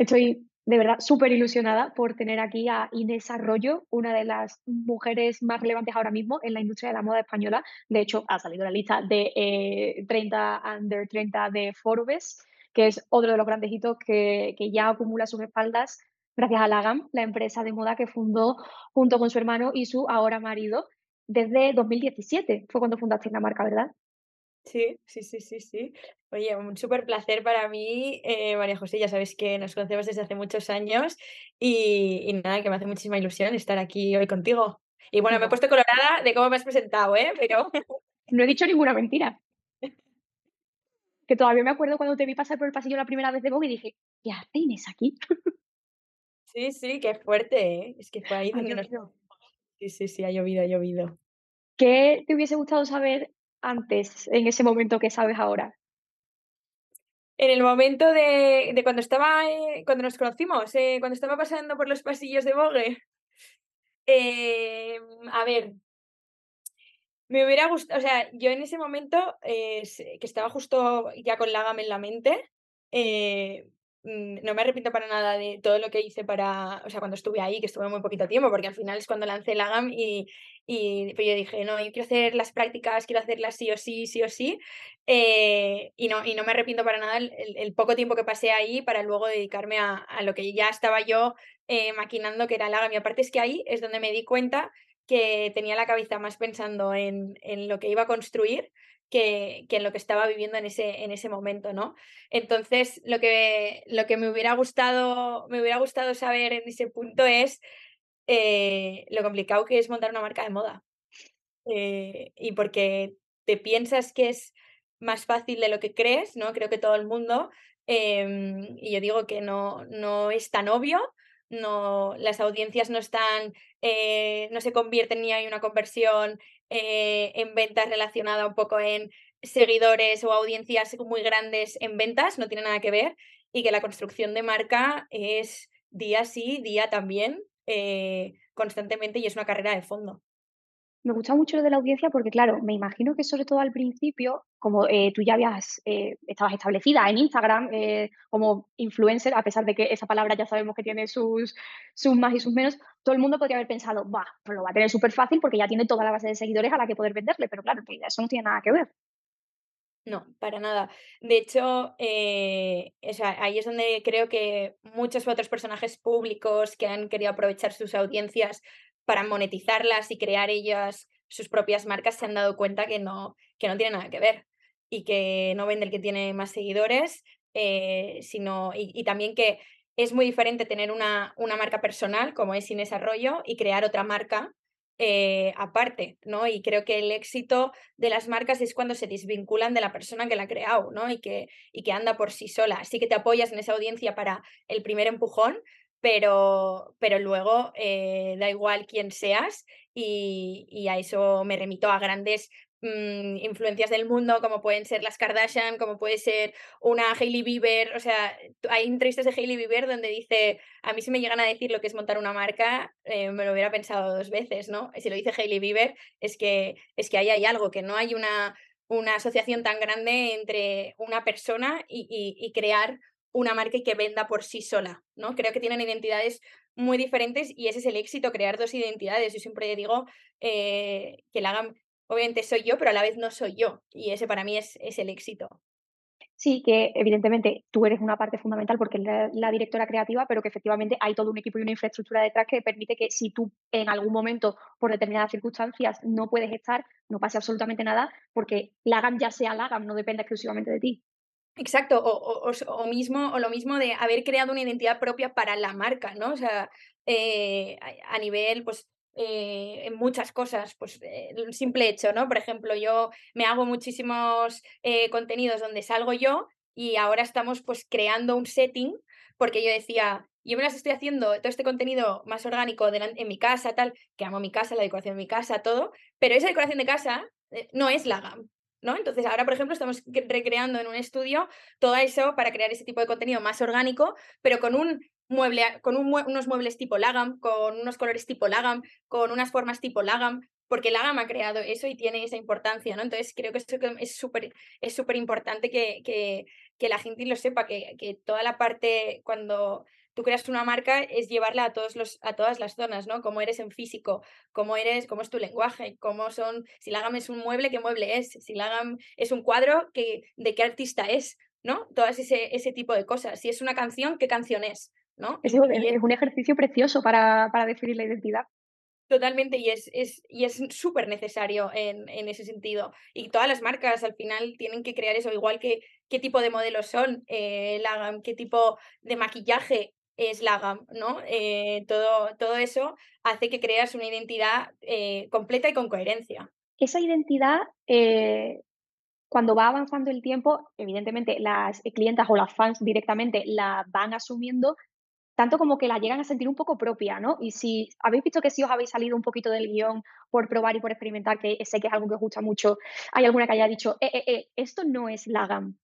Estoy de verdad súper ilusionada por tener aquí a Inés Arroyo, una de las mujeres más relevantes ahora mismo en la industria de la moda española. De hecho, ha salido la lista de eh, 30 under 30 de Forbes, que es otro de los grandes hitos que, que ya acumula sus espaldas gracias a Lagam, la empresa de moda que fundó junto con su hermano y su ahora marido desde 2017. Fue cuando fundaste la marca, ¿verdad? Sí, sí, sí, sí, sí. Oye, un súper placer para mí, eh, María José, ya sabes que nos conocemos desde hace muchos años y, y nada, que me hace muchísima ilusión estar aquí hoy contigo. Y bueno, me he puesto colorada de cómo me has presentado, ¿eh? Pero No he dicho ninguna mentira. Que todavía me acuerdo cuando te vi pasar por el pasillo la primera vez de Vogue y dije, ¿qué hace Inés aquí? sí, sí, qué fuerte, ¿eh? Es que fue ahí donde nos... Sí, sí, sí, ha llovido, ha llovido. ¿Qué te hubiese gustado saber antes, en ese momento que sabes ahora? En el momento de, de cuando estaba, eh, cuando nos conocimos, eh, cuando estaba pasando por los pasillos de Vogue, eh, a ver, Me hubiera gustado, o sea, yo en ese momento, eh, que estaba justo ya con la gama en la mente, mm, no me arrepiento para nada de todo lo que hice para o sea, cuando estuve ahí, que estuve muy poquito tiempo, porque al final es cuando lancé la GAM y y pues yo dije: "No, yo quiero hacer las prácticas, quiero hacerlas sí o sí, sí o sí", eh, y no y no me arrepiento para nada el poco tiempo que pasé ahí para luego dedicarme a lo que ya estaba yo, eh, maquinando, que era la GAM. Y aparte es que ahí es donde me di cuenta que tenía la cabeza más pensando en, en lo que iba a construir que, que en lo que estaba viviendo en ese, en ese momento, ¿no? Entonces, lo que, lo que me hubiera gustado, me hubiera gustado saber en ese punto es eh, lo complicado que es montar una marca de moda. Eh, y porque te piensas que es más fácil de lo que crees, ¿no? Creo que todo el mundo, em, y yo digo que no, no es tan obvio, no, las audiencias no están, eh, no se convierten ni hay una conversión en ventas relacionada un poco en seguidores o audiencias muy grandes en ventas, no tiene nada que ver, y que la construcción de marca es día sí, día también, eh, constantemente y es una carrera de fondo. Me gusta mucho lo de la audiencia porque, claro, me imagino que sobre todo al principio, como eh, tú ya habías, eh, estabas establecida en Instagram como influencer, a pesar de que esa palabra ya sabemos que tiene sus, sus más y sus menos, todo el mundo podría haber pensado, va, pues lo va a tener súper fácil porque ya tiene toda la base de seguidores a la que poder venderle, pero claro, eso no tiene nada que ver. No, para nada. De hecho, eh, o sea, ahí es donde creo que muchos otros personajes públicos que han querido aprovechar sus audiencias para monetizarlas y crear ellas sus propias marcas se han dado cuenta que no, que no tiene nada que ver y que no vende el que tiene más seguidores, eh, sino, y, también que es muy diferente tener una, una marca personal como es Inés Arroyo y crear otra marca eh, aparte, ¿no? Y creo que el éxito de las marcas es cuando se desvinculan de la persona que la ha creado, ¿no? Y que, y que anda por sí sola. Así que te apoyas en esa audiencia para el primer empujón, pero, pero luego eh, da igual quién seas y, y a eso me remito a grandes mm, influencias del mundo, como pueden ser las Kardashian, como puede ser una Hailey Bieber. O sea, hay entrevistas de Hailey Bieber donde dice a mí si me llegan a decir lo que es montar una marca, eh, me lo hubiera pensado dos veces, ¿no? Si lo dice Hailey Bieber, es que, es que ahí hay algo, que no hay una, una asociación tan grande entre una persona y, y- crear una marca y que venda por sí sola, ¿no? Creo que tienen identidades muy diferentes y ese es el éxito, crear dos identidades. Yo siempre digo eh, que la hagan, obviamente soy yo, pero a la vez no soy yo. Y ese para mí es, es el éxito. Sí, que evidentemente tú eres una parte fundamental porque eres la, la directora creativa, pero que efectivamente hay todo un equipo y una infraestructura detrás que permite que si tú en algún momento, por determinadas circunstancias, no puedes estar, no pase absolutamente nada, porque Lagam ya sea Lagam, no depende exclusivamente de ti. Exacto, o o o mismo o lo mismo de haber creado una identidad propia para la marca, ¿no? O sea, eh, a a nivel, pues, eh, en muchas cosas, pues, eh, el simple hecho, ¿no? Por ejemplo, yo me hago muchísimos, eh, contenidos donde salgo yo y ahora estamos, pues, creando un setting, porque yo decía: "Yo me las estoy haciendo todo este contenido más orgánico en mi casa, tal", que amo mi casa, la decoración de mi casa, todo, pero esa decoración de casa, eh, no es la GAM. ¿no? Entonces, ahora, por ejemplo, estamos cre- recreando en un estudio todo eso para crear ese tipo de contenido más orgánico, pero con un mueble, con un mue- unos muebles tipo Lagam, con unos colores tipo Lagam, con unas formas tipo Lagam, porque la gama ha creado eso y tiene esa importancia, ¿no? Entonces creo que eso es súper es súper importante que, que, que, la gente lo sepa, que, que toda la parte cuando tú creas una marca es llevarla a, todos los, a todas las zonas, ¿no? Cómo eres en físico, cómo eres, cómo es tu lenguaje, cómo son, si la gama es un mueble, qué mueble es, si la gama es un cuadro, que, de qué artista es, ¿no? Todas ese, ese tipo de cosas. Si es una canción, ¿qué canción es? ¿No? Es, es un ejercicio precioso para, para definir la identidad. Totalmente, y es, es, y es súper necesario en, en, ese sentido. Y todas las marcas al final tienen que crear eso, igual que qué tipo de modelos son, eh, la, qué tipo de maquillaje es la GAM, ¿no? Eh, todo, todo eso hace que creas una identidad eh, completa y con coherencia. Esa identidad, eh, cuando va avanzando el tiempo, evidentemente las clientas o las fans directamente la van asumiendo, tanto como que la llegan a sentir un poco propia, ¿no? Y si habéis visto que si os habéis salido un poquito del guion por probar y por experimentar, que sé que es algo que os gusta mucho, hay alguna que haya dicho, eh, eh, eh, esto no es la GAM,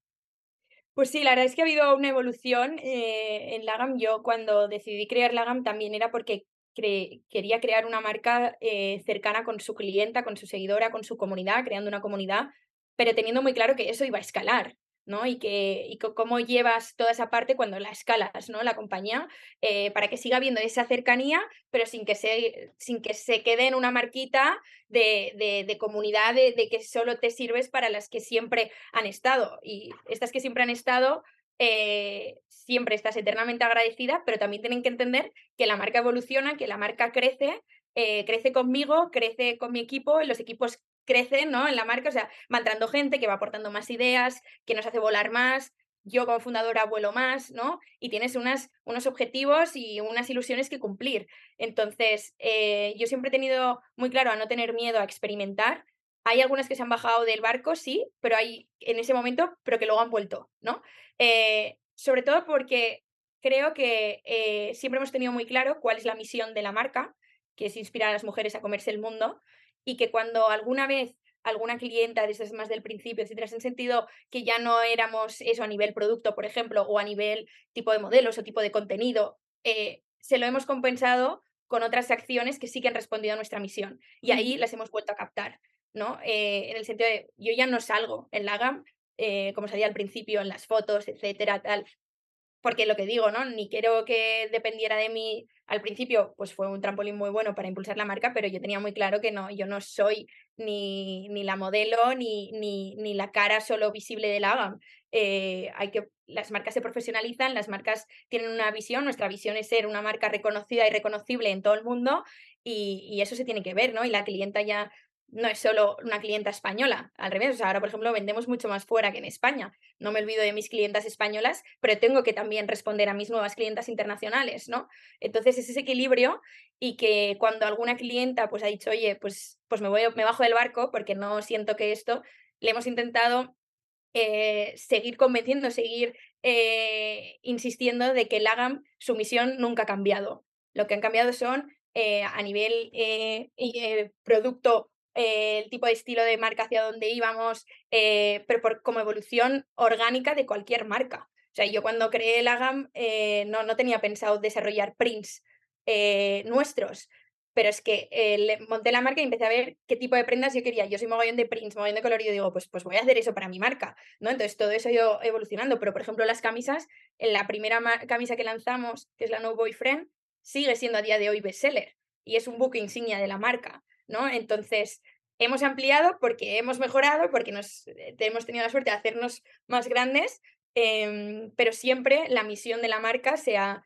pues sí, la verdad es que ha habido una evolución eh, en Lagam. Yo cuando decidí crear Lagam también era porque quería crear una marca eh, cercana con su clienta, con su seguidora, con su comunidad, creando una comunidad, pero teniendo muy claro que eso iba a escalar. ¿No? Y, que, y cómo llevas toda esa parte cuando la escalas, ¿no? La compañía, eh, para que siga habiendo esa cercanía, pero sin que se, sin que se quede en una marquita de, de, comunidad, de, de, que solo te sirves para las que siempre han estado. Y estas que siempre han estado, eh, siempre estás eternamente agradecida, pero también tienen que entender que la marca evoluciona, que la marca crece, eh, crece conmigo, crece con mi equipo, los equipos crecen ¿no? en la marca, o sea, va entrando gente que va aportando más ideas, que nos hace volar más, yo como fundadora vuelo más, ¿no? Y tienes unas, unos objetivos y unas ilusiones que cumplir. Entonces, eh, yo siempre he tenido muy claro a no tener miedo a experimentar. Hay algunas que se han bajado del barco, sí, pero hay en ese momento, pero que luego han vuelto, ¿no? Eh, sobre todo porque creo que eh, siempre hemos tenido muy claro cuál es la misión de la marca, que es inspirar a las mujeres a comerse el mundo, y que cuando alguna vez alguna clienta de esas más del principio, etcétera, en sentido que ya no éramos eso a nivel producto, por ejemplo, o a nivel tipo de modelos o tipo de contenido, eh, se lo hemos compensado con otras acciones que sí que han respondido a nuestra misión. Y ahí las hemos vuelto a captar, ¿no? Eh, en el sentido de, yo ya no salgo en la GAM, eh, como salía al principio en las fotos, etcétera, tal, porque lo que digo, ¿no? Ni quiero que dependiera de mí. Al principio, pues fue un trampolín muy bueno para impulsar la marca, pero yo tenía muy claro que no, yo no soy ni, ni la modelo ni, ni, ni la cara solo visible de la AGAM. Eh, hay que, las marcas se profesionalizan, las marcas tienen una visión, nuestra visión es ser una marca reconocida y reconocible en todo el mundo y, y eso se tiene que ver, ¿no? Y la clienta ya no es solo una clienta española, al revés, ahora por ejemplo vendemos mucho más fuera que en España. No me olvido de mis clientas españolas, pero tengo que también responder a mis nuevas clientas internacionales, ¿no? Entonces es ese equilibrio y que cuando alguna clienta pues ha dicho, oye, pues, pues me, voy, me bajo del barco porque no siento que esto, le hemos intentado eh, seguir convenciendo, seguir eh, insistiendo de que el AGAM, su misión nunca ha cambiado. Lo que han cambiado son eh, a nivel producto eh, el tipo de estilo de marca hacia donde íbamos, eh, pero como evolución orgánica de cualquier marca. O sea, yo cuando creé la GAM eh, no, no tenía pensado desarrollar prints nuestros, pero es que monté la marca y empecé a ver qué tipo de prendas yo quería. Yo soy mogollón de prints, mogollón de color y yo digo, pues, pues voy a hacer eso para mi marca, ¿no? Entonces todo eso ido evolucionando, pero por ejemplo las camisas, la primera camisa que lanzamos, que es la No Boyfriend, sigue siendo a día de hoy bestseller y es un book insignia de la marca. ¿No? Entonces, hemos ampliado porque hemos mejorado, porque nos, eh, hemos tenido la suerte de hacernos más grandes, em, pero siempre la misión de la marca se ha,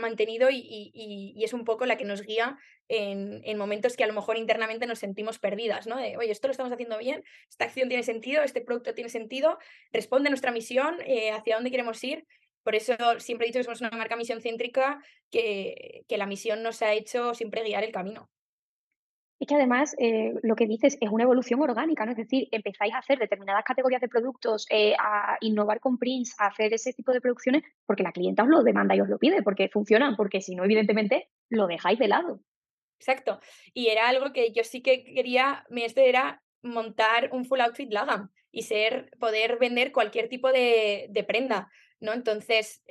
mantenido y, y, y, es un poco la que nos guía en, en, momentos que a lo mejor internamente nos sentimos perdidas, ¿no? Oye, esto lo estamos haciendo bien, esta acción tiene sentido, este producto tiene sentido, responde a nuestra misión, eh, hacia dónde queremos ir. Por eso siempre he dicho que somos una marca misión céntrica, que, que la misión nos ha hecho siempre guiar el camino. Es que además eh, lo que dices es una evolución orgánica, ¿no? Es decir, empezáis a hacer determinadas categorías de productos, eh, a innovar con prints, a hacer ese tipo de producciones, porque la clienta os lo demanda y os lo pide, porque funcionan, porque si no, evidentemente, lo dejáis de lado. Exacto. Y era algo que yo sí que quería, mi este era montar un full outfit Lagam y ser, poder vender cualquier tipo de, de prenda. ¿no? Entonces,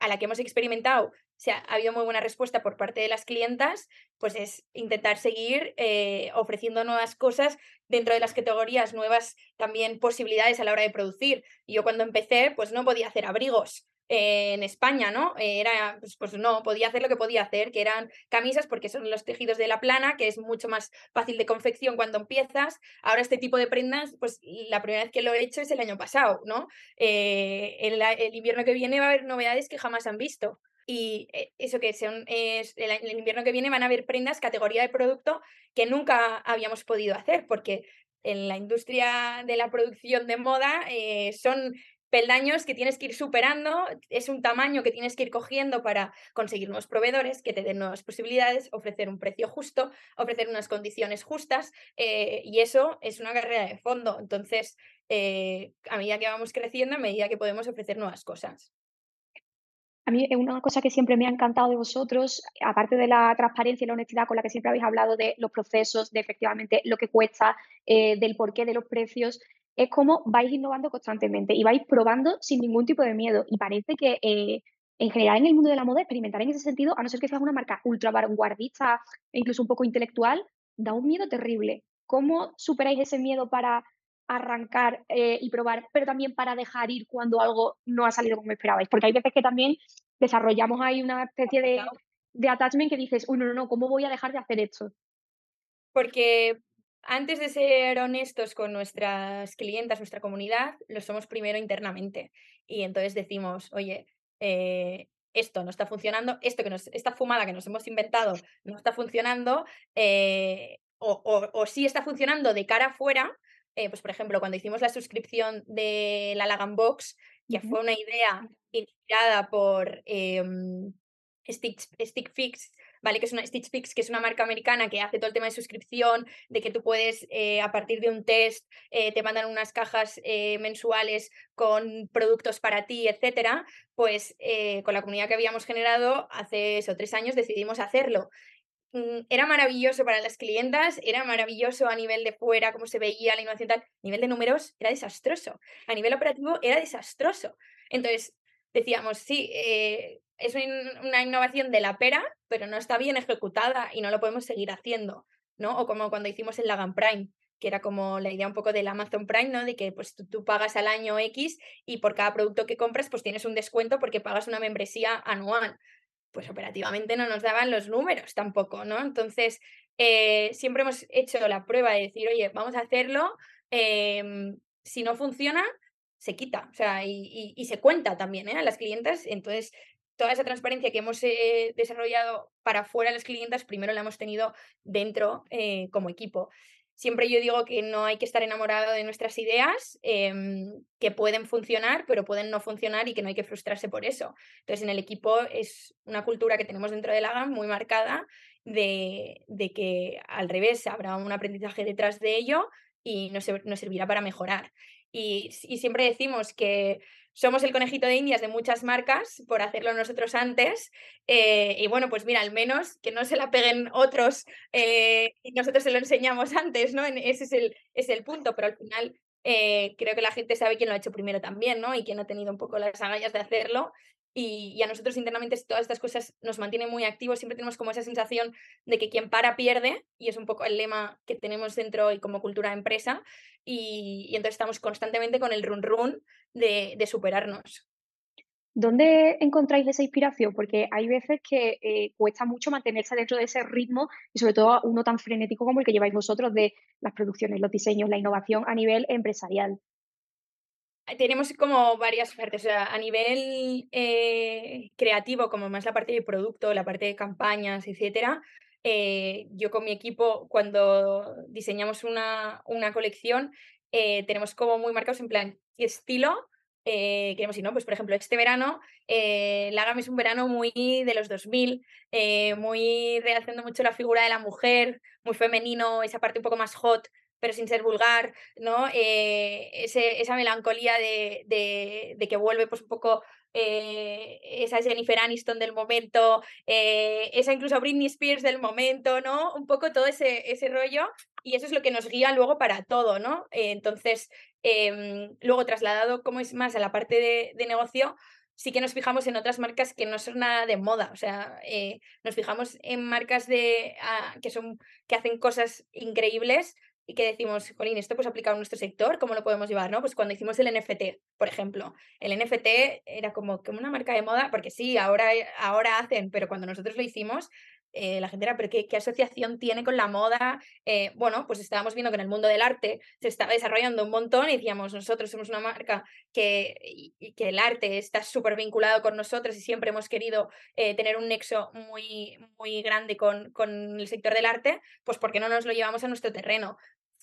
a la que hemos experimentado sea, ha habido muy buena respuesta por parte de las clientas, pues es intentar seguir eh, ofreciendo nuevas cosas dentro de las categorías, nuevas también posibilidades a la hora de producir. Yo cuando empecé, pues no podía hacer abrigos, en España, ¿no? Era, pues, pues, no, podía hacer lo que podía hacer, que eran camisas, porque son los tejidos de la plana, que es mucho más fácil de confección cuando empiezas. Ahora este tipo de prendas, pues la primera vez que lo he hecho es el año pasado, ¿no? Eh, el, el, invierno que viene va a haber novedades que jamás han visto. Y eh, eso que son, es, el, invierno que viene van a haber prendas, categoría de producto que nunca habíamos podido hacer, porque en la industria de la producción de moda eh, son peldaños que tienes que ir superando, es un tamaño que tienes que ir cogiendo para conseguir nuevos proveedores que te den nuevas posibilidades, ofrecer un precio justo, ofrecer unas condiciones justas eh, y eso es una carrera de fondo. Entonces, a medida que vamos creciendo, a medida que podemos ofrecer nuevas cosas. A mí es una cosa que siempre me ha encantado de vosotros, aparte de la transparencia y la honestidad con la que siempre habéis hablado de los procesos, de efectivamente lo que cuesta, eh, del porqué de los precios, es como vais innovando constantemente y vais probando sin ningún tipo de miedo. Y parece que eh, en general en el mundo de la moda experimentar en ese sentido, a no ser que seas una marca ultra vanguardista e incluso un poco intelectual, da un miedo terrible. ¿Cómo superáis ese miedo para arrancar eh, y probar, pero también para dejar ir cuando algo no ha salido como esperabais. Porque hay veces que también desarrollamos ahí una especie de, de attachment que dices, uy, no, no, no, ¿cómo voy a dejar de hacer esto? Porque antes de ser honestos con nuestras clientas, nuestra comunidad, lo somos primero internamente. Y entonces decimos, oye, eh, esto no está funcionando, esto que nos, esta fumada que nos hemos inventado no está funcionando, eh, o, o, o, sí está funcionando de cara afuera, eh, pues por ejemplo, cuando hicimos la suscripción de la Lagan Box, que fue una idea inspirada por em, Stitch, Fix, ¿vale? Que es una Stitch Fix, que es una marca americana que hace todo el tema de suscripción, de que tú puedes, eh, a partir de un test, eh, te mandan unas cajas mensuales con productos para ti, etcétera. Pues con la comunidad que habíamos generado hace eso, tres años decidimos hacerlo. Mm, era maravilloso para las clientas, era maravilloso a nivel de fuera, cómo se veía la innovación tal. A nivel de números era desastroso. A nivel operativo era desastroso. Entonces, decíamos, sí, eh, es una innovación de la pera, pero no está bien ejecutada y no lo podemos seguir haciendo, ¿no? O como cuando hicimos el Lagan Prime, que era como la idea un poco del Amazon Prime, ¿no? De que pues tú, tú, pagas al año X y por cada producto que compras pues tienes un descuento porque pagas una membresía anual pues operativamente no nos daban los números tampoco, ¿no? Entonces, eh, siempre hemos hecho la prueba de decir, oye, vamos a hacerlo, em, si no funciona, se quita, o sea, y, se cuenta también ¿eh? a las clientas. Entonces, toda esa transparencia que hemos eh, desarrollado para fuera de las clientas, primero la hemos tenido dentro como equipo. Siempre yo digo que no hay que estar enamorado de nuestras ideas, em, que pueden funcionar, pero pueden no funcionar y que no hay que frustrarse por eso. Entonces, en el equipo es una cultura que tenemos dentro de la GAM muy marcada de, de que al revés habrá un aprendizaje detrás de ello y nos, servirá para mejorar. Y, y siempre decimos que somos el conejito de indias de muchas marcas por hacerlo nosotros antes. Eh, y bueno, pues mira, al menos que no se la peguen otros eh, y nosotros se lo enseñamos antes, ¿no? Ese es el, es el punto, pero al final eh, creo que la gente sabe quién lo ha hecho primero también, ¿no? Y quién ha tenido un poco las agallas de hacerlo. Y, a nosotros internamente todas estas cosas nos mantienen muy activos, siempre tenemos como esa sensación de que quien para pierde, y es un poco el lema que tenemos dentro y como cultura de empresa, y, entonces estamos constantemente con el run run de, superarnos. ¿Dónde encontráis esa inspiración? Porque hay veces que eh, cuesta mucho mantenerse dentro de ese ritmo y sobre todo uno tan frenético como el que lleváis vosotros de las producciones, los diseños, la innovación a nivel empresarial tenemos como varias partes, o sea, a nivel eh, creativo, como más la parte de producto, la parte de campañas, etcétera, eh, yo con mi equipo, cuando diseñamos una, una colección, eh, tenemos como muy marcados en plan estilo, queremos decir, ¿no? Pues por ejemplo, este verano, la gama es un verano muy de los 2000, muy realzando mucho la figura de la mujer, muy femenino, esa parte un poco más hot pero sin ser vulgar, ¿no? Eh, esa melancolía de, de, que vuelve pues un poco eh, esa Jennifer Aniston del momento, eh, esa incluso Britney Spears del momento, ¿no? Un poco todo ese, ese rollo y eso es lo que nos guía luego para todo, ¿no? entonces, Em, luego, trasladado como es más a la parte de, de negocio, sí que nos fijamos en otras marcas que no son nada de moda, o sea, nos fijamos en marcas de, ah, que, son, que hacen cosas increíbles y que decimos, Colín, esto pues aplicado a nuestro sector, ¿cómo lo podemos llevar? ¿no? Pues cuando hicimos el NFT, por ejemplo, el NFT era como, como una marca de moda, porque sí, ahora, ahora hacen, pero cuando nosotros lo hicimos, eh, la gente era, pero qué, asociación tiene con la moda? Eh, bueno, pues estábamos viendo que en el mundo del arte se estaba desarrollando un montón y decíamos, nosotros somos una marca que, que el arte está súper vinculado con nosotros y siempre hemos querido eh, tener un nexo muy, muy grande con, con el sector del arte, pues ¿por qué no nos lo llevamos a nuestro terreno?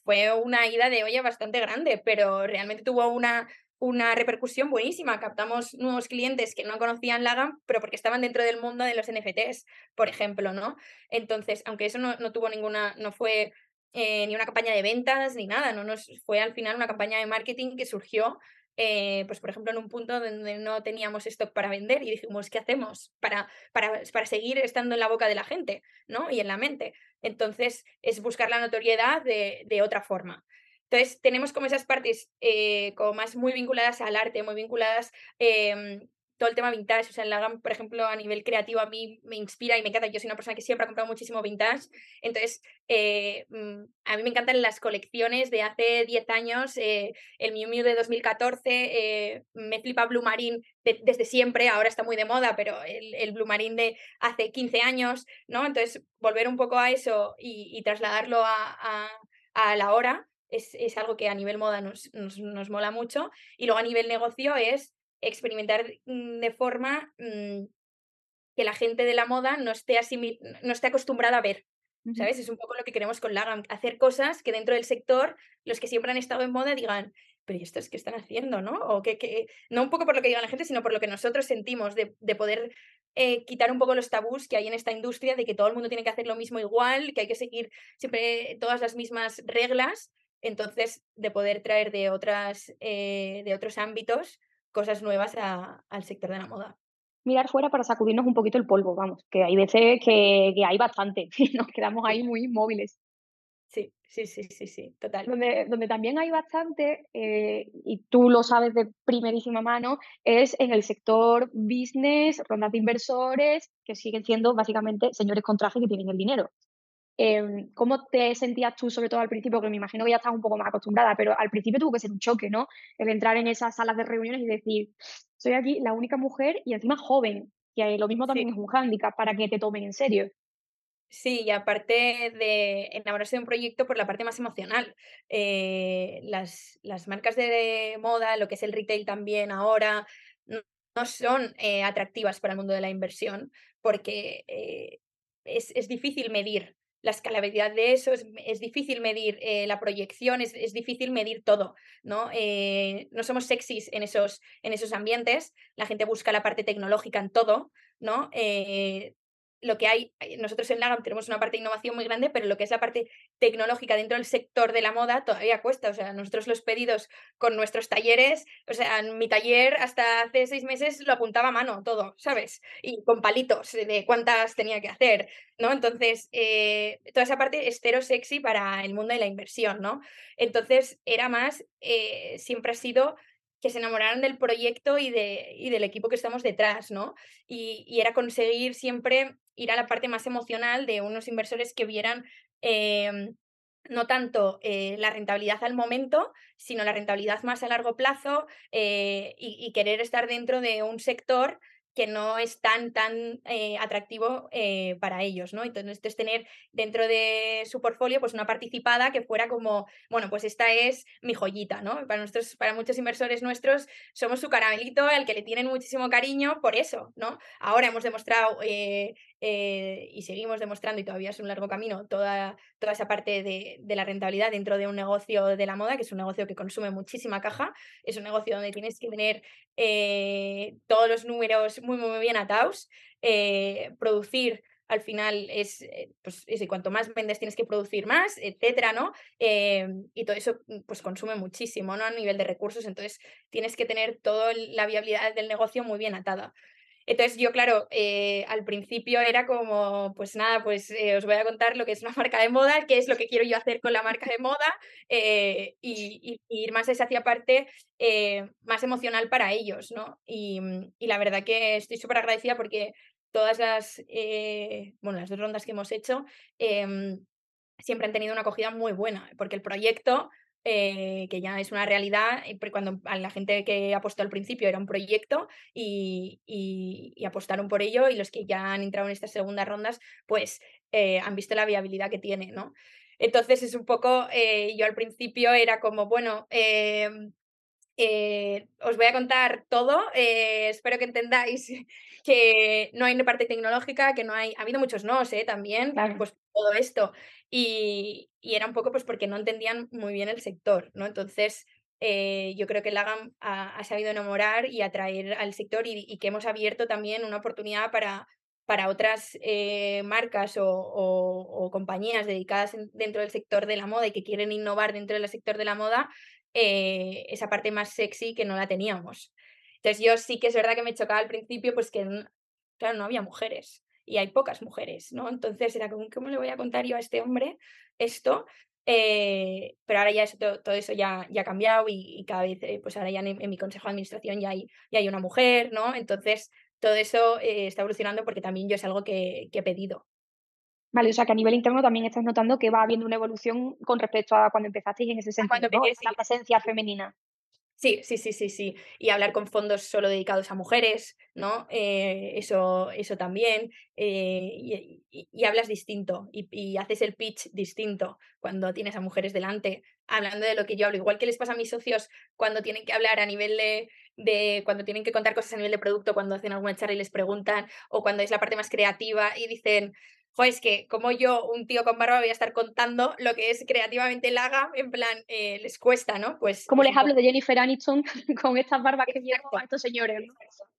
Fue una ida de olla bastante grande, pero realmente tuvo una, una repercusión buenísima. Captamos nuevos clientes que no conocían Lagam, pero porque estaban dentro del mundo de los NFTs, por ejemplo, ¿no? Entonces, aunque eso no, tuvo ninguna, no fue eh, ni una campaña de ventas ni nada, no nos fue al final una campaña de marketing que surgió, eh, pues por ejemplo, en un punto donde no teníamos stock para vender y dijimos, ¿qué hacemos para, para, para seguir estando en la boca de la gente, ¿no? Y en la mente. Entonces, es buscar la notoriedad de, de otra forma. Entonces, tenemos como esas partes eh, como más muy vinculadas al arte, muy vinculadas eh, todo el tema vintage. O sea, en la por ejemplo, a nivel creativo, a mí me inspira y me encanta. Yo soy una persona que siempre ha comprado muchísimo vintage. Entonces, eh, mm, a mí me encantan las colecciones de hace 10 años. Eh, el Miu Miu de 2014, me flipa Blue Marine desde siempre. Ahora está muy de moda, pero el, Blue Marine de hace 15 años, ¿no? Entonces, volver un poco a eso y, trasladarlo a, a, la hora es, algo que a nivel moda nos, nos, mola mucho. Y luego a nivel negocio es experimentar de forma mm, que la gente de la moda no esté, no esté acostumbrada a ver. ¿Sabes? Es un poco lo que queremos con Lagam, hacer cosas que dentro del sector, los que siempre han estado en moda digan, pero ¿y esto es que están haciendo? ¿no? O que, que, no un poco por lo que diga la gente, sino por lo que nosotros sentimos de, de poder eh, quitar un poco los tabús que hay en esta industria de que todo el mundo tiene que hacer lo mismo igual, que hay que seguir siempre todas las mismas reglas entonces, de poder traer de, otras, eh, de otros ámbitos cosas nuevas al sector de la moda. Mirar fuera para sacudirnos un poquito el polvo, vamos, que hay veces que, hay bastante y nos quedamos ahí muy inmóviles. Sí, sí, sí, sí, sí, total. Donde, donde también hay bastante, eh, y tú lo sabes de primerísima mano, es en el sector business, rondas de inversores, que siguen siendo básicamente señores con traje que tienen el dinero. Em, ¿Cómo te sentías tú, sobre todo al principio? Que me imagino que ya estás un poco más acostumbrada, pero al principio tuvo que ser un choque, ¿no? El entrar en esas salas de reuniones y decir, soy aquí la única mujer y encima joven, que lo mismo también es un hándicap para que te tomen en serio. Sí, y aparte de enamorarse de un proyecto por la parte más emocional. Eh, las, las, marcas de moda, lo que es el retail también ahora, no, son eh, atractivas para el mundo de la inversión porque eh, es, es, difícil medir la escalabilidad de eso, es, difícil medir eh, la proyección, es, difícil medir todo, ¿no? Eh, no somos sexys en esos, en esos ambientes, la gente busca la parte tecnológica en todo, ¿no? Eh, lo que hay, eh, nosotros en Lagam tenemos una parte de innovación muy grande, pero lo que es la parte tecnológica dentro del sector de la moda todavía cuesta. O sea, nosotros los pedidos con nuestros talleres, o sea, en mi taller hasta hace seis meses lo apuntaba a mano todo, ¿sabes? Y con palitos de cuántas tenía que hacer, ¿no? Entonces, eh, toda esa parte es cero sexy para el mundo de la inversión, ¿no? Entonces, era más, eh, siempre ha sido que se enamoraran del proyecto y, de, y del equipo que estamos detrás, ¿no? Y, y, era conseguir siempre ir a la parte más emocional de unos inversores que vieran em, no tanto eh, la rentabilidad al momento, sino la rentabilidad más a largo plazo eh, y, querer estar dentro de un sector que no es tan, tan eh, atractivo para ellos, ¿no? Entonces, tener dentro de su portfolio pues una participada que fuera como, bueno, pues esta es mi joyita, ¿no? Para, nuestros, para muchos inversores nuestros somos su caramelito al que le tienen muchísimo cariño por eso, ¿no? Ahora hemos demostrado eh, y seguimos demostrando, y todavía es un largo camino, toda, toda esa parte de, de, la rentabilidad dentro de un negocio de la moda, que es un negocio que consume muchísima caja, es un negocio donde tienes que tener todos los números muy, muy bien atados. Eh, producir al final es, eh, pues, cuanto más vendes tienes que producir más, etcétera, ¿no? Eh, y todo eso mm, pues consume muchísimo, ¿no? A nivel de recursos, entonces tienes que tener toda la viabilidad del negocio muy bien atada. Entonces yo, claro, eh, al principio era como, pues nada, pues eh, os voy a contar lo que es una marca de moda, qué es lo que quiero yo hacer con la marca de moda eh, y, ir más esa hacia parte más emocional para ellos, ¿no? Y, y la verdad que estoy súper agradecida porque todas las, bueno, las dos rondas que hemos hecho em, siempre han tenido una acogida muy buena, porque el proyecto eh, que ya es una realidad, cuando a la gente que apostó al principio era un proyecto y, apostaron por ello y los que ya han entrado en estas segundas rondas, pues eh, han visto la viabilidad que tiene, ¿no? Entonces es un poco, eh, yo al principio era como, bueno, em, os voy a contar todo, espero que entendáis que no hay una parte tecnológica, que no hay, ha habido muchos no, ¿eh? También, pues todo esto. Y, era un poco pues porque no entendían muy bien el sector, ¿no? Entonces, eh, yo creo que Lagam ha, ha, sabido enamorar y atraer al sector y, que hemos abierto también una oportunidad para, para otras eh, marcas o, compañías dedicadas dentro del sector de la moda y que quieren innovar dentro del sector de la moda, eh, esa parte más sexy que no la teníamos. Entonces yo sí que es verdad que me chocaba al principio, pues que, claro, no había mujeres y hay pocas mujeres, ¿no? Entonces era como, ¿cómo le voy a contar yo a este hombre esto? Eh, pero ahora ya eso, todo, eso ya, ya ha cambiado y, cada vez, eh, pues ahora ya en, mi consejo de administración ya hay, ya hay una mujer, ¿no? Entonces todo eso eh, está evolucionando porque también yo es algo que, he pedido. Vale, o sea que a nivel interno también estás notando que va habiendo una evolución con respecto a cuando empezasteis en ese sentido, ¿no? la presencia femenina. Sí, sí, sí, sí, sí. Y hablar con fondos solo dedicados a mujeres, ¿no? Eh, eso, eso también. Eh, y, hablas distinto y, haces el pitch distinto cuando tienes a mujeres delante, hablando de lo que yo hablo. Igual que les pasa a mis socios cuando tienen que hablar a nivel de, de cuando tienen que contar cosas a nivel de producto, cuando hacen alguna charla y les preguntan, o cuando es la parte más creativa y dicen, Joder, es que como yo, un tío con barba, voy a estar contando lo que es creativamente Laga, en plan, eh, les cuesta, ¿no? Pues. Como les hablo de Jennifer Aniston con estas barbas que llevan a estos señores,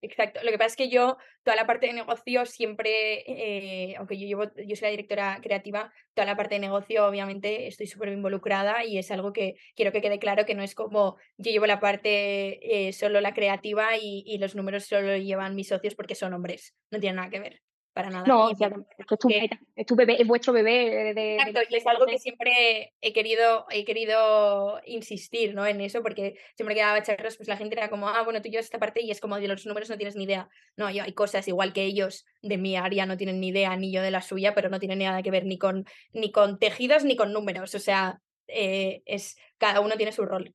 Exacto. Lo que pasa es que yo, toda la parte de negocio, siempre, eh, aunque yo llevo, yo soy la directora creativa, toda la parte de negocio, obviamente, estoy súper involucrada y es algo que quiero que quede claro que no es como yo llevo la parte eh, solo la creativa y, y los números solo lo llevan mis socios porque son hombres. No tiene nada que ver para nada. No, es, tu, es, tu, bebé, es vuestro bebé. De, Exacto, y es algo que siempre he querido, he querido insistir ¿no? en eso, porque siempre que daba charlas, pues la gente era como, ah, bueno, tú llevas esta parte y es como de los números no tienes ni idea. No, yo, hay cosas igual que ellos de mi área no tienen ni idea, ni yo de la suya, pero no tienen nada que ver ni con, ni con tejidos ni con números. O sea, eh, es, cada uno tiene su rol.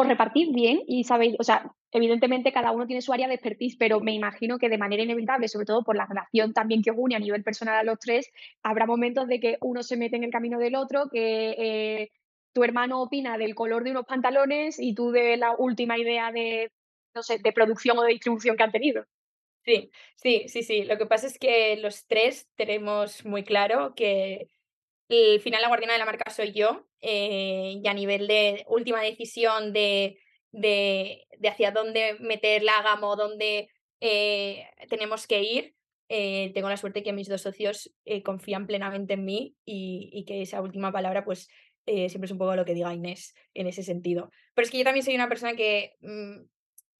Os bien y sabéis, o sea, evidentemente cada uno tiene su área de expertise, pero me imagino que de manera inevitable, sobre todo por la relación también que os une a nivel personal a los tres, habrá momentos de que uno se mete en el camino del otro, que eh, tu hermano opina del color de unos pantalones y tú de la última idea de, no sé, de producción o de distribución que han tenido. Sí, sí, sí, sí. Lo que pasa es que los tres tenemos muy claro que el final la guardiana de la marca soy yo eh, y a nivel de última decisión de de, hacia dónde meter la gama o dónde eh, tenemos que ir. Eh, tengo la suerte que mis dos socios eh, confían plenamente en mí y, que esa última palabra pues siempre es un poco lo que diga Inés en ese sentido. Pero es que yo también soy una persona que, mm,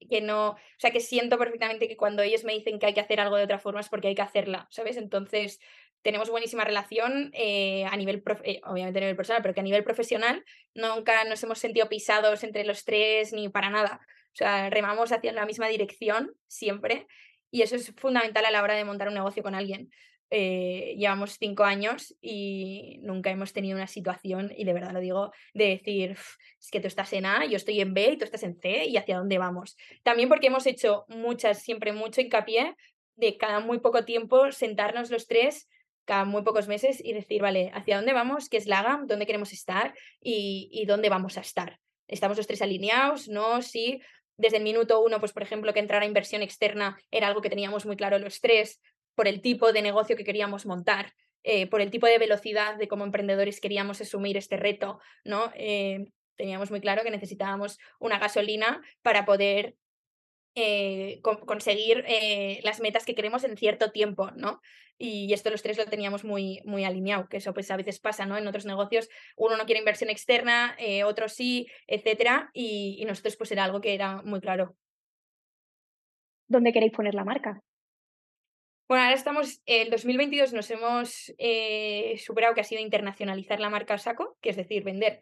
que no, o sea, que siento perfectamente que cuando ellos me dicen que hay que hacer algo de otra forma es porque hay que hacerla, ¿sabes? Entonces, tenemos buenísima relación eh, a nivel, eh, obviamente a nivel personal, pero que a nivel profesional nunca nos hemos sentido pisados entre los tres ni para nada. O sea, remamos hacia la misma dirección siempre y eso es fundamental a la hora de montar un negocio con alguien. Eh, llevamos cinco años y nunca hemos tenido una situación, y de verdad lo digo, de decir, es que tú estás en A, yo estoy en B y tú estás en C y hacia dónde vamos. También porque hemos hecho muchas, siempre mucho hincapié de cada muy poco tiempo sentarnos los tres cada muy pocos meses y decir, vale, ¿hacia dónde vamos? ¿Qué es la GAM? ¿Dónde queremos estar? Y, dónde vamos a estar? ¿Estamos los tres alineados? ¿No? Sí. Desde el minuto uno, pues por ejemplo, que entrar a inversión externa era algo que teníamos muy claro los tres, por el tipo de negocio que queríamos montar, eh, por el tipo de velocidad de cómo emprendedores queríamos asumir este reto, ¿no? Eh, teníamos muy claro que necesitábamos una gasolina para poder eh, conseguir las metas que queremos en cierto tiempo, ¿no? y esto los tres lo teníamos muy, muy alineado, que eso pues a veces pasa, ¿no? En otros negocios uno no quiere inversión externa, eh, otro sí, etcétera, y, nosotros pues era algo que era muy claro. dónde queréis poner la marca. Bueno, ahora estamos, el 2022 nos hemos eh, superado que ha sido internacionalizar la marca Saco, que es decir, vender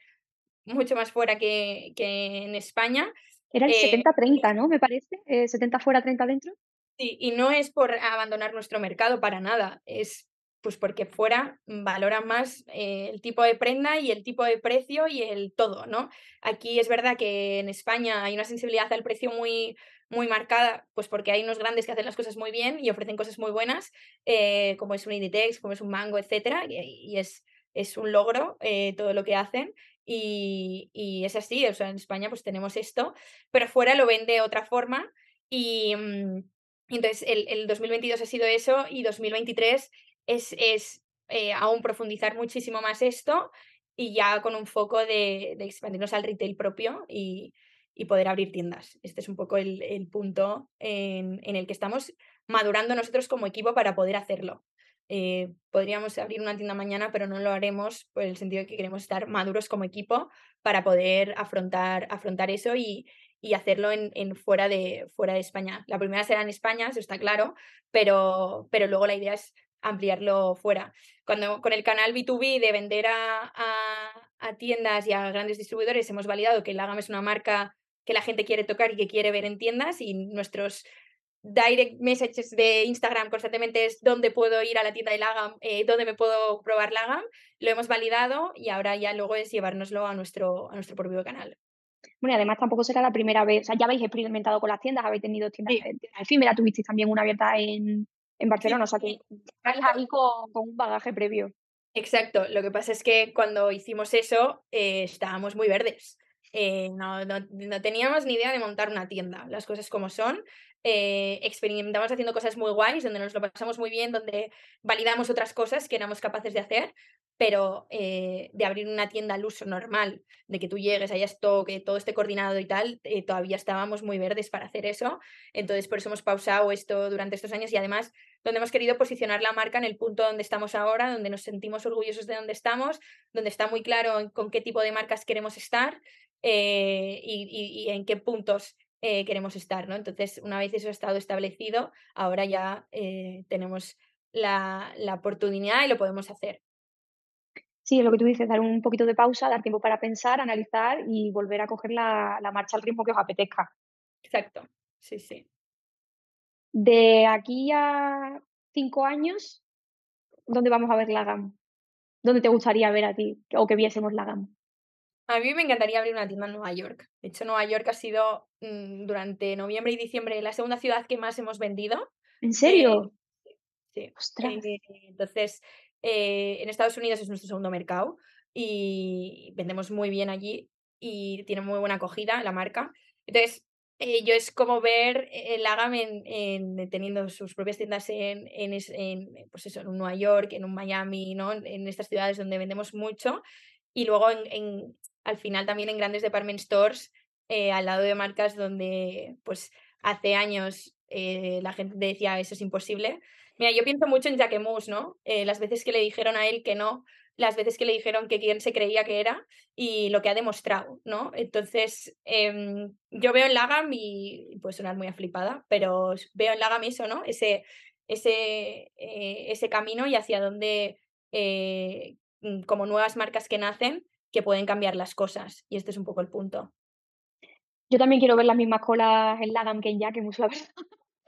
mucho más fuera que, que en España. Era el Eh, 70-30, ¿no? Me parece. Eh, 70 fuera, 30 dentro. Sí, y no es por abandonar nuestro mercado para nada, es pues porque fuera valoran más eh, el tipo de prenda y el tipo de precio y el todo, ¿no? Aquí es verdad que en España hay una sensibilidad al precio muy, muy marcada, pues porque hay unos grandes que hacen las cosas muy bien y ofrecen cosas muy buenas, eh, como es un Inditex, como es un Mango, etcétera, y, y es, es un logro eh, todo lo que hacen. Y, y es así, o sea, en España pues tenemos esto, pero fuera lo ven de otra forma y, mm, entonces el, el 2022 ha sido eso y 2023 es, es eh, aún profundizar muchísimo más esto y ya con un foco de, expandirnos al retail propio y, y poder abrir tiendas. Este es un poco el, el punto en el que estamos madurando nosotros como equipo para poder hacerlo. Eh, podríamos abrir una tienda mañana, pero no lo haremos por el sentido de que queremos estar maduros como equipo para poder afrontar, afrontar eso y, y hacerlo en, en fuera, de, fuera de España. La primera será en España, eso está claro, pero, pero luego la idea es ampliarlo fuera. Cuando con el canal B2B de vender a, a, a tiendas y a grandes distribuidores hemos validado que el Lagam es una marca que la gente quiere tocar y que quiere ver en tiendas y nuestros direct messages de Instagram constantemente es dónde puedo ir a la tienda de Lagam, eh, dónde me puedo probar Lagam, lo hemos validado y ahora ya luego es llevárnoslo a nuestro, a nuestro propio canal. Bueno, y además tampoco será la primera vez, o sea, ya habéis experimentado con las tiendas, habéis tenido tiendas, Sí. tiendas efímeras, tuvisteis también una abierta en, en Barcelona, o sea que estáis ahí con, con un bagaje previo. Exacto, lo que pasa es que cuando hicimos eso eh, estábamos muy verdes. Eh, no, no, no teníamos ni idea de montar una tienda, las cosas como son. Eh, experimentamos haciendo cosas muy guays, donde nos lo pasamos muy bien, donde validamos otras cosas que éramos capaces de hacer, pero eh, de abrir una tienda al uso normal, de que tú llegues, haya stock, que todo esté coordinado y tal, eh, todavía estábamos muy verdes para hacer eso. Entonces, por eso hemos pausado esto durante estos años y además donde hemos querido posicionar la marca en el punto donde estamos ahora, donde nos sentimos orgullosos de donde estamos, donde está muy claro con qué tipo de marcas queremos estar y en qué puntos eh, queremos estar, ¿no? Entonces, una vez eso ha estado establecido, ahora ya eh, tenemos la, la oportunidad y lo podemos hacer. Sí, es lo que tú dices, dar un poquito de pausa, dar tiempo para pensar, analizar y volver a coger la, la marcha al ritmo que os apetezca. Exacto, sí, sí. De aquí a cinco años, ¿dónde vamos a ver la GAM? ¿Dónde te gustaría ver a ti o que viésemos la GAM? A mí me encantaría abrir una tienda en Nueva York. De hecho, Nueva York ha sido mm, durante noviembre y diciembre la segunda ciudad que más hemos vendido. ¿En Eh, serio? Sí, Ostras. eh, entonces, eh, en Estados Unidos es nuestro segundo mercado y vendemos muy bien allí y tiene muy buena acogida la marca. Entonces, yo es como ver el Agam en, en- teniendo sus propias tiendas en, en, en, pues eso, en Nueva York, en un Miami, ¿no? En, en estas ciudades donde vendemos mucho y luego en, en- al final también en grandes department stores eh, al lado de marcas donde pues hace años eh, la gente decía eso es imposible Mira, yo pienso mucho en Jacquemus, ¿no? Eh, las veces que le dijeron a él que no, las veces que le dijeron que quién se creía que era y lo que ha demostrado, ¿no? Entonces, em, yo veo en Lagam y puede sonar muy aflipada, pero veo en Lagam eso, ¿no? Ese, ese, ese camino y hacia dónde, mm, como nuevas marcas que nacen, que pueden cambiar las cosas. Y este es un poco el punto. Yo también quiero ver las mismas colas en la GAM que en Jacquemus, la verdad.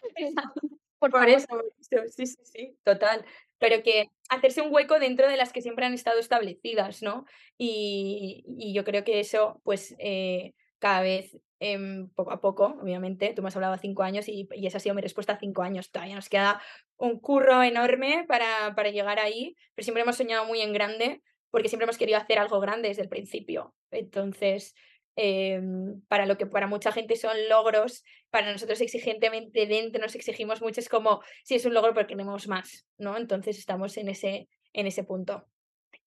Por Por eso, sí, sí, sí, total. Pero que hacerse un hueco dentro de las que siempre han estado establecidas, ¿no? Y, y yo creo que eso, pues, eh, cada vez, em, poco a poco, obviamente, tú me has hablado a cinco años y, y esa ha sido mi respuesta a cinco años. Todavía nos queda un curro enorme para, para llegar ahí, pero siempre hemos soñado muy en grande, porque siempre hemos querido hacer algo grande desde el principio. Entonces, em, para lo que para mucha gente son logros, para nosotros exigentemente dentro nos exigimos mucho, es como, si es un logro, pero queremos más, ¿no? Entonces estamos en ese, en ese punto.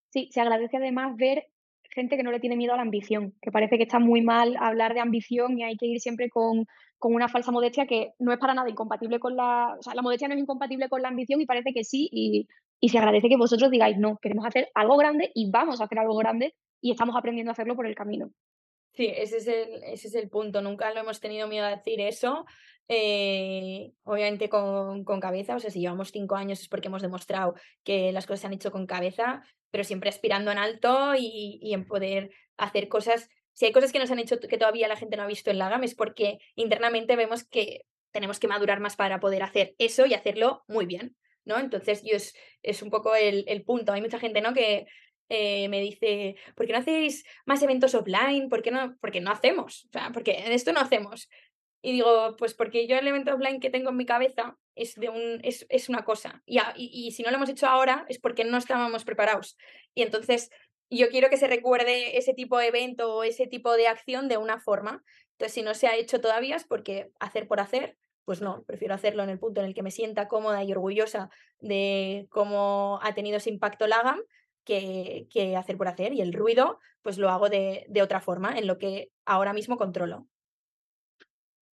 Sí, se agradece además ver gente que no le tiene miedo a la ambición, que parece que está muy mal hablar de ambición y hay que ir siempre con, con una falsa modestia que no es para nada incompatible con la, o sea, la modestia no es incompatible con la ambición y parece que sí y, y se agradece que vosotros digáis, no, queremos hacer algo grande y vamos a hacer algo grande y estamos aprendiendo a hacerlo por el camino. Sí, ese es el, ese es el punto. Nunca lo hemos tenido miedo a decir eso. eh, obviamente con, con, cabeza, o sea, si llevamos cinco años es porque hemos demostrado que las cosas se han hecho con cabeza, pero siempre aspirando en alto y, y en poder hacer cosas. Si hay cosas que nos han hecho que todavía la gente no ha visto en la GAM es porque internamente vemos que tenemos que madurar más para poder hacer eso y hacerlo muy bien, ¿no? Entonces, yo es, es un poco el, el punto. Hay mucha gente, ¿no? Que eh, me dice, ¿por qué no hacéis más eventos offline? ¿Por qué no? Porque no hacemos, o sea, porque esto no hacemos. Y digo, pues porque yo el evento offline que tengo en mi cabeza es, de un, es, es una cosa. Y, y, y, si no lo hemos hecho ahora es porque no estábamos preparados. Y entonces yo quiero que se recuerde ese tipo de evento o ese tipo de acción de una forma. Entonces, si no se ha hecho todavía es porque hacer por hacer, pues no, prefiero hacerlo en el punto en el que me sienta cómoda y orgullosa de cómo ha tenido ese impacto LAGAM que, que hacer por hacer. Y el ruido, pues lo hago de, de otra forma, en lo que ahora mismo controlo.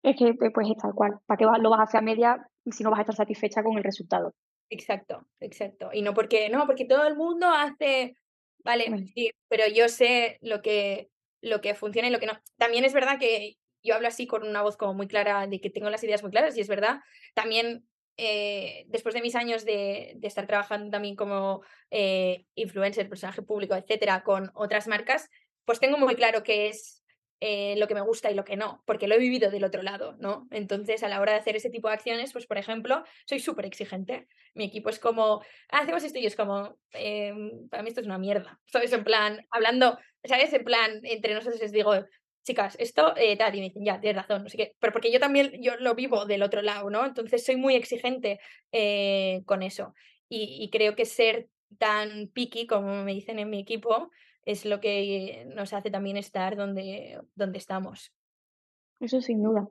Es que, pues es tal cual. ¿Para qué lo vas a hacer a media si no vas a estar satisfecha con el resultado? Exacto, exacto. Y no porque, no, porque todo el mundo hace, vale, sí, pero yo sé lo que, lo que funciona y lo que no. También es verdad que yo hablo así con una voz como muy clara, de que tengo las ideas muy claras, y es verdad. También, eh, después de mis años de, de estar trabajando también como eh, influencer, personaje público, etcétera, con otras marcas, pues tengo muy claro que es eh, lo que me gusta y lo que no, porque lo he vivido del otro lado, ¿no? Entonces, a la hora de hacer ese tipo de acciones, pues, por ejemplo, soy súper exigente. Mi equipo es como, ah, hacemos esto y es como, eh, para mí esto es una mierda, ¿sabes? En plan, hablando, ¿sabes? En plan, entre nosotros les digo, chicas, esto, eh, tal, y dicen, ya, tienes razón, no sé qué, pero porque yo también, yo lo vivo del otro lado, ¿no? Entonces, soy muy exigente eh, con eso. Y, y creo que ser tan picky, como me dicen en mi equipo, es lo que nos hace también estar donde, donde estamos. Eso sin duda.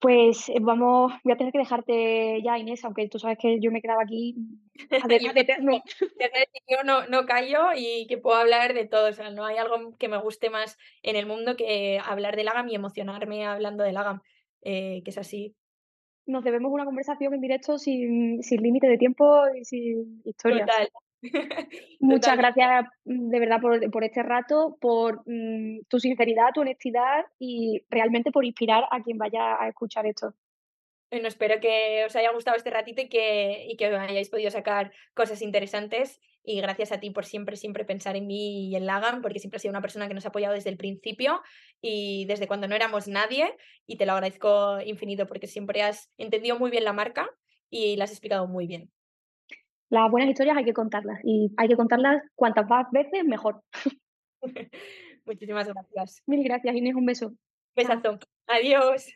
Pues eh, vamos, voy a tener que dejarte ya, Inés, aunque tú sabes que yo me quedaba aquí a ver, yo, eterno. yo no, no callo y que puedo hablar de todo. O sea, no hay algo que me guste más en el mundo que hablar del AGAM y emocionarme hablando del AGAM, eh, que es así. Nos debemos una conversación en directo sin, sin límite de tiempo y sin historia. Total. Muchas gracias mm, de verdad por, por este rato, por mm, tu sinceridad, tu honestidad y realmente por inspirar a quien vaya a escuchar esto. Bueno, espero que os haya gustado este ratito y que, y que hayáis podido sacar cosas interesantes. Y gracias a ti por siempre, siempre pensar en mí y en Lagan, porque siempre has sido una persona que nos ha apoyado desde el principio y desde cuando no éramos nadie. Y te lo agradezco infinito porque siempre has entendido muy bien la marca y la has explicado muy bien. Las buenas historias hay que contarlas y hay que contarlas cuantas más veces mejor. Muchísimas gracias. Mil gracias, Inés. Un beso. Besazo. Adiós.